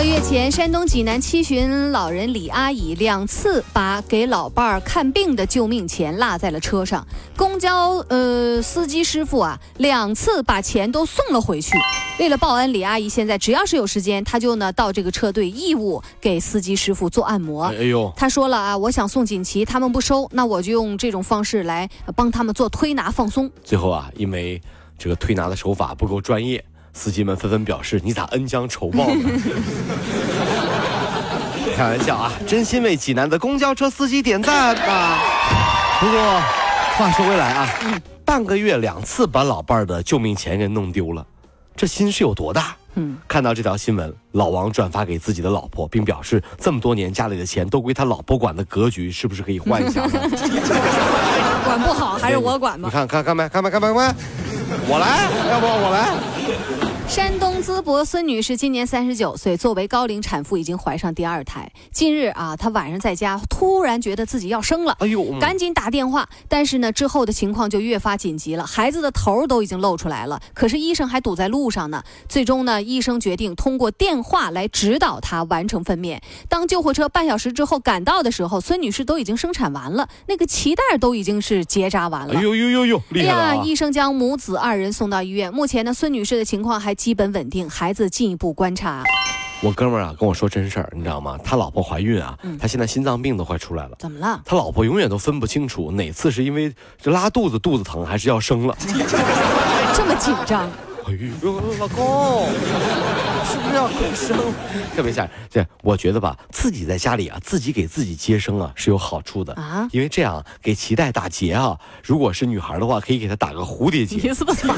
半个月前，山东济南七旬老人李阿姨两次把给老伴儿看病的救命钱落在了车上，公交呃司机师傅啊两次把钱都送了回去。为了报恩，李阿姨现在只要是有时间，她就呢到这个车队义务给司机师傅做按摩。哎呦，她说了啊，我想送锦旗，他们不收，那我就用这种方式来帮他们做推拿放松。最后啊，因为这个推拿的手法不够专业，司机们纷纷表示：“你咋恩将仇报呢？” 开玩笑啊，真心为济南的公交车司机点赞啊！不过话说回来啊，半个月两次把老伴儿的救命钱给弄丢了，这心是有多大？嗯，看到这条新闻，老王转发给自己的老婆，并表示这么多年家里的钱都归他老婆管的格局，是不是可以换一下呢？管不好还是我管吧你。看看看没看没看没看没，我来，要不我来。山东淄博孙女士今年三十九岁，作为高龄产妇，已经怀上第二胎。近日啊，她晚上在家突然觉得自己要生了，哎呦，赶紧打电话。但是呢，之后的情况就越发紧急了，孩子的头都已经露出来了，可是医生还堵在路上呢。最终呢，医生决定通过电话来指导她完成分娩。当救护车半小时之后赶到的时候，孙女士都已经生产完了，那个脐带都已经是结扎完了。哎呦呦呦呦，厉害了、啊！医生将母子二人送到医院。目前呢，孙女士的情况还基本稳定，孩子进一步观察。我哥们儿啊跟我说真事儿，你知道吗？他老婆怀孕啊，他现在心脏病都快出来了。怎么了？他老婆永远都分不清楚哪次是因为这拉肚子肚子疼，还是要生了。这么紧张？老公，是不是要快生？特别吓人。这我觉得吧，自己在家里啊，自己给自己接生啊是有好处的啊因为这样给脐带打结啊，如果是女孩的话，可以给她打个蝴蝶结。你是不是？你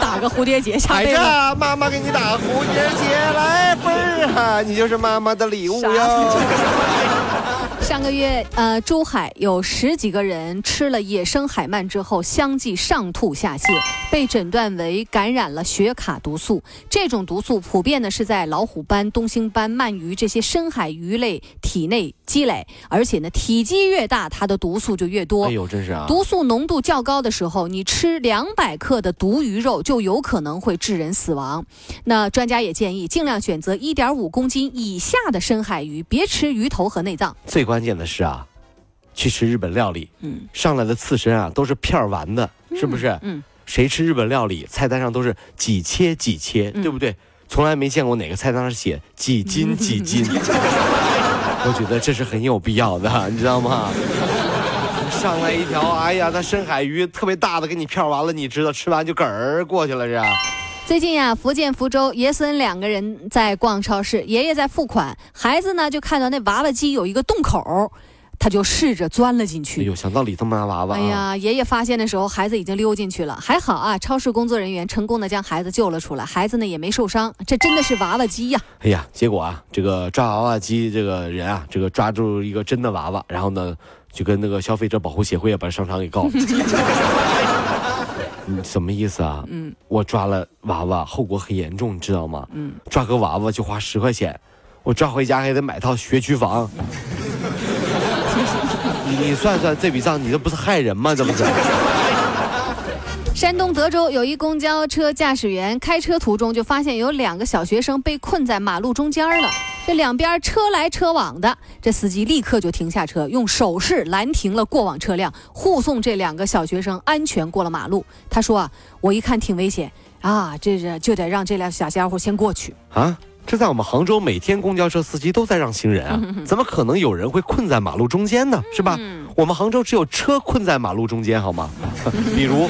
打个蝴蝶结下孩辈子。子，妈妈给你打个蝴蝶结，来贝儿啊，你就是妈妈的礼物傻哟。上个月，呃，珠海有十几个人吃了野生海鳗之后，相继上吐下泻，被诊断为感染了血卡毒素。这种毒素普遍呢是在老虎斑、东星斑、鳗鱼这些深海鱼类体内积累，而且呢体积越大，它的毒素就越多。哎呦，真是啊！毒素浓度较高的时候，你吃两百克的毒鱼肉就有可能会致人死亡。那专家也建议尽量选择一点五公斤以下的深海鱼，别吃鱼头和内脏。最关键的是啊，去吃日本料理，嗯上来的刺身啊都是片儿完的，是不是？嗯，谁吃日本料理，菜单上都是几切几切，嗯对不对？从来没见过哪个菜单上写几斤 几斤。我觉得这是很有必要的，你知道吗？上来一条，哎呀，那深海鱼特别大的，给你片儿完了，你知道，吃完就嗝儿过去了，这。最近呀、福建福州爷孙两个人在逛超市，爷爷在付款，孩子呢就看到那娃娃机有一个洞口，他就试着钻了进哎去。呦，想到里头拿娃娃、啊，哎呀，爷爷发现的时候，孩子已经溜进去了，还好啊，超市工作人员成功的将孩子救了出来，孩子呢也没受伤，这真的是娃娃机呀、哎呀，结果啊，这个抓娃娃机这个人啊，这个抓住一个真的娃娃，然后呢，就跟那个消费者保护协会啊把商场给告了。你什么意思啊？嗯，我抓了娃娃，后果很严重，你知道吗？嗯，抓个娃娃就花十块钱，我抓回家还得买套学区房。你你算算这笔账，你这不是害人吗？这不是？山东德州有一公交车驾驶员开车途中就发现有两个小学生被困在马路中间了，这两边车来车往的，这司机立刻就停下车，用手势拦停了过往车辆，护送这两个小学生安全过了马路。他说啊，我一看挺危险啊，这是就得让这俩小家伙先过去。啊，这在我们杭州，每天公交车司机都在让行人啊，怎么可能有人会困在马路中间呢？是吧？我们杭州只有车困在马路中间，好吗？比如，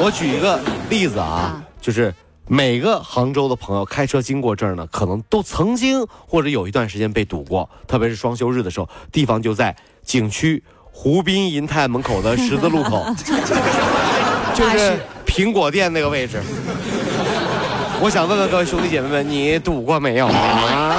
我举一个例子啊啊，就是每个杭州的朋友开车经过这儿呢，可能都曾经或者有一段时间被堵过，特别是双休日的时候，地方就在景区湖滨银泰门口的十字路口，就是苹果店那个位置。我想问问各位兄弟姐妹们，你堵过没有啊？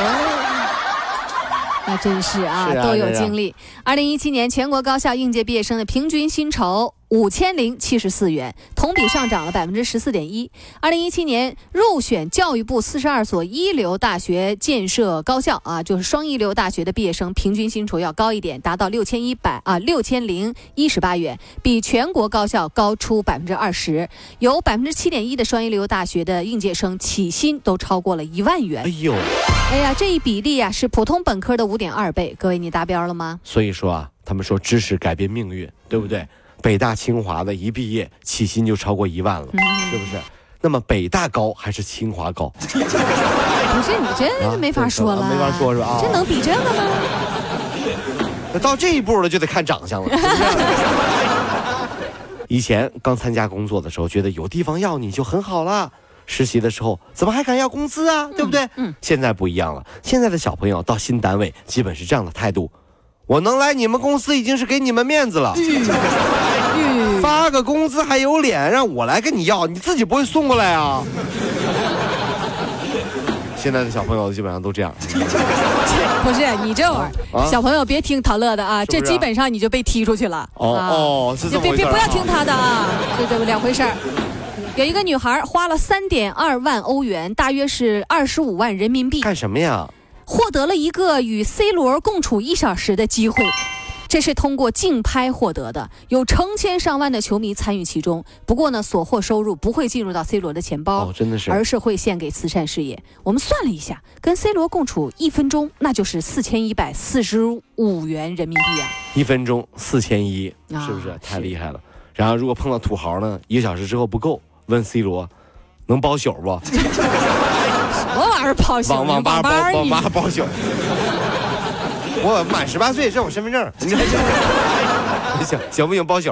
那真是啊，是啊都有经历。二零一七年全国高校应届毕业生的平均薪酬五千零七十四元，同比上涨了百分之十四点一。二零一七年入选教育部四十二所一流大学建设高校啊，就是双一流大学的毕业生平均薪酬要高一点，达到六千一百啊六千零一十八元，比全国高校高出百分之二十。有百分之七点一的双一流大学的应届生起薪都超过了一万元哎。呦，哎呀，这一比例啊是普通本科的五点二倍。各位，你达标了吗？所以说啊，他们说知识改变命运，对不对？北大清华的一毕业起薪就超过一万了，是不是？那么北大高还是清华高？不是你这啊没法说了，没法说是吧啊这能比这个吗？那到这一步了，就得看长相了，是不是？以前刚参加工作的时候，觉得有地方要你就很好了。实习的时候怎么还敢要工资啊？对不对？嗯现在不一样了，现在的小朋友到新单位基本是这样的态度：我能来你们公司已经是给你们面子了，发个工资还有脸让我来跟你要，你自己不会送过来啊？现在的小朋友基本上都这样。不是你这玩意儿，啊小朋友别听陶乐的啊，是是啊这基本上你就被踢出去了。哦啊哦是这么别别不要听他的啊，这这两回事儿。有一个女孩花了三点二万欧元，大约是二十五万人民币，干什么呀？获得了一个与 C 罗共处一小时的机会。这是通过竞拍获得的，有成千上万的球迷参与其中。不过呢，所获收入不会进入到 C 罗的钱包，哦，真的是。而是会献给慈善事业。我们算了一下，跟 C 罗共处一分钟，那就是四千一百四十五元人民币啊！一分钟四千一，啊是不是是太厉害了？然后如果碰到土豪呢，一个小时之后不够，问 C 罗能包宿不？什么玩意儿包宿？网网吧包儿网吧包宿。我满十八岁，这我身份证，你 行行不行？包宿。